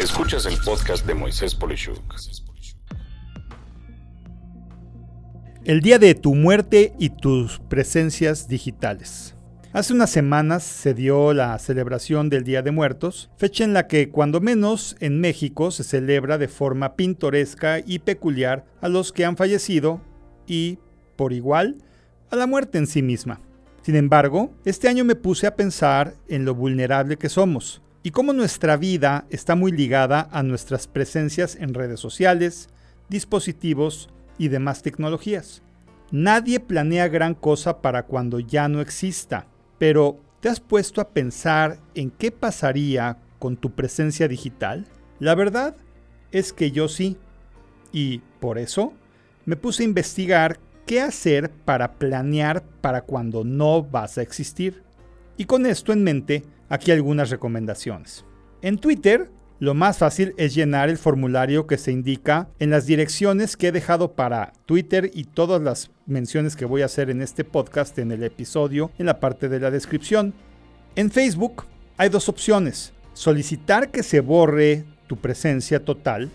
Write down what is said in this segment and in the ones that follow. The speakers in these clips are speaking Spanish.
Escuchas el podcast de Moisés Polishuk. El día de tu muerte y tus presencias digitales. Hace unas semanas se dio la celebración del Día de Muertos, fecha en la que cuando menos en México se celebra de forma pintoresca y peculiar a los que han fallecido y, por igual, a la muerte en sí misma. Sin embargo, este año me puse a pensar en lo vulnerable que somos y cómo nuestra vida está muy ligada a nuestras presencias en redes sociales, dispositivos y demás tecnologías. Nadie planea gran cosa para cuando ya no exista, pero ¿te has puesto a pensar en qué pasaría con tu presencia digital? La verdad es que yo sí, y por eso me puse a investigar qué hacer para planear para cuando no vas a existir. Y con esto en mente, aquí algunas recomendaciones. En Twitter, lo más fácil es llenar el formulario que se indica en las direcciones que he dejado para Twitter y todas las menciones que voy a hacer en este podcast en el episodio en la parte de la descripción. En Facebook hay dos opciones. Solicitar que se borre tu presencia total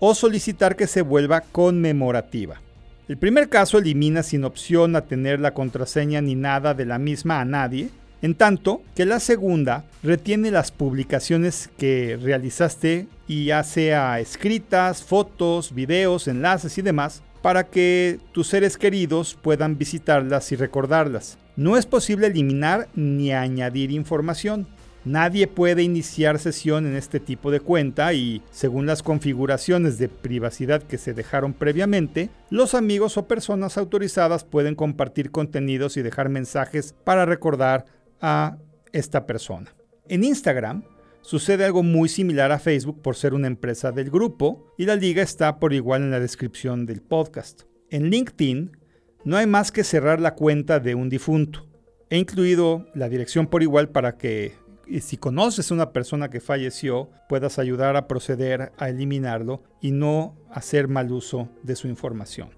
o solicitar que se vuelva conmemorativa. El primer caso elimina sin opción a tener la contraseña ni nada de la misma a nadie, en tanto que la segunda retiene las publicaciones que realizaste y ya sea escritas, fotos, videos, enlaces y demás, para que tus seres queridos puedan visitarlas y recordarlas. No es posible eliminar ni añadir información. Nadie puede iniciar sesión en este tipo de cuenta y, según las configuraciones de privacidad que se dejaron previamente, los amigos o personas autorizadas pueden compartir contenidos y dejar mensajes para recordar a esta persona. En Instagram sucede algo muy similar a Facebook por ser una empresa del grupo y la liga está por igual en la descripción del podcast. En LinkedIn no hay más que cerrar la cuenta de un difunto. He incluido la dirección por igual para que y si conoces a una persona que falleció, puedas ayudar a proceder a eliminarlo y no hacer mal uso de su información.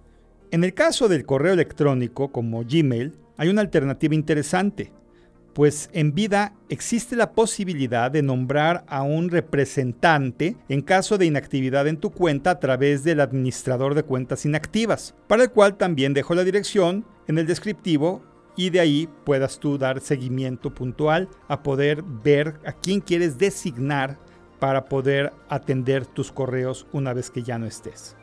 En el caso del correo electrónico como Gmail, hay una alternativa interesante, pues en vida existe la posibilidad de nombrar a un representante en caso de inactividad en tu cuenta a través del administrador de cuentas inactivas, para el cual también dejo la dirección en el descriptivo y de ahí puedas tú dar seguimiento puntual a poder ver a quién quieres designar para poder atender tus correos una vez que ya no estés.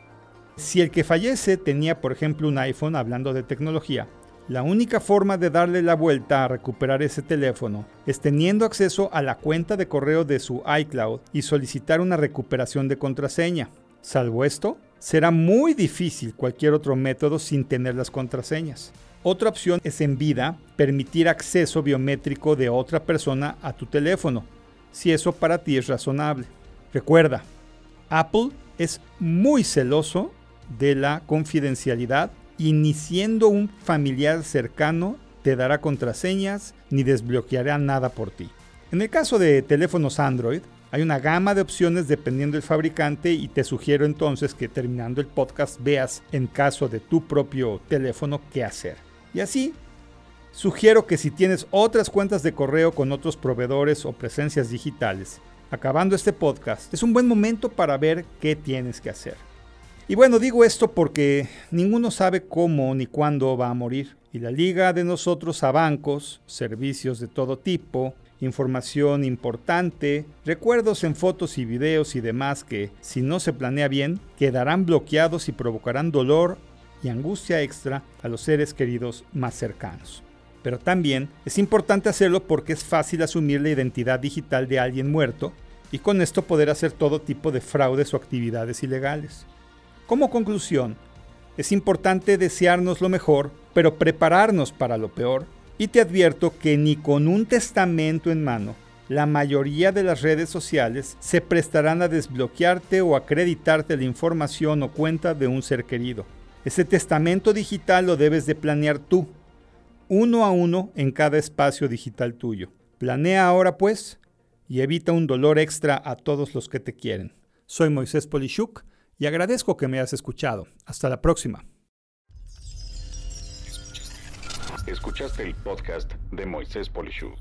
Si el que fallece tenía, por ejemplo, un iPhone, hablando de tecnología, la única forma de darle la vuelta a recuperar ese teléfono es teniendo acceso a la cuenta de correo de su iCloud y solicitar una recuperación de contraseña. Salvo esto, será muy difícil cualquier otro método sin tener las contraseñas. Otra opción es en vida permitir acceso biométrico de otra persona a tu teléfono, si eso para ti es razonable. Recuerda, Apple es muy celoso de la confidencialidad y ni siendo un familiar cercano te dará contraseñas ni desbloqueará nada por ti. En el caso de teléfonos Android, hay una gama de opciones dependiendo del fabricante y te sugiero entonces que terminando el podcast veas en caso de tu propio teléfono qué hacer. Y así, sugiero que si tienes otras cuentas de correo con otros proveedores o presencias digitales, acabando este podcast, es un buen momento para ver qué tienes que hacer. Y bueno, digo esto porque ninguno sabe cómo ni cuándo va a morir. Y la liga de nosotros a bancos, servicios de todo tipo, información importante, recuerdos en fotos y videos y demás que, si no se planea bien, quedarán bloqueados y provocarán dolor y angustia extra a los seres queridos más cercanos. Pero también es importante hacerlo porque es fácil asumir la identidad digital de alguien muerto y con esto poder hacer todo tipo de fraudes o actividades ilegales. Como conclusión, es importante desearnos lo mejor, pero prepararnos para lo peor, y te advierto que ni con un testamento en mano, la mayoría de las redes sociales se prestarán a desbloquearte o acreditarte la información o cuenta de un ser querido. Ese testamento digital lo debes de planear tú, uno a uno en cada espacio digital tuyo. Planea ahora pues y evita un dolor extra a todos los que te quieren. Soy Moisés Polishuk y agradezco que me hayas escuchado. Hasta la próxima. Escuchaste el podcast de Moisés Polishuk.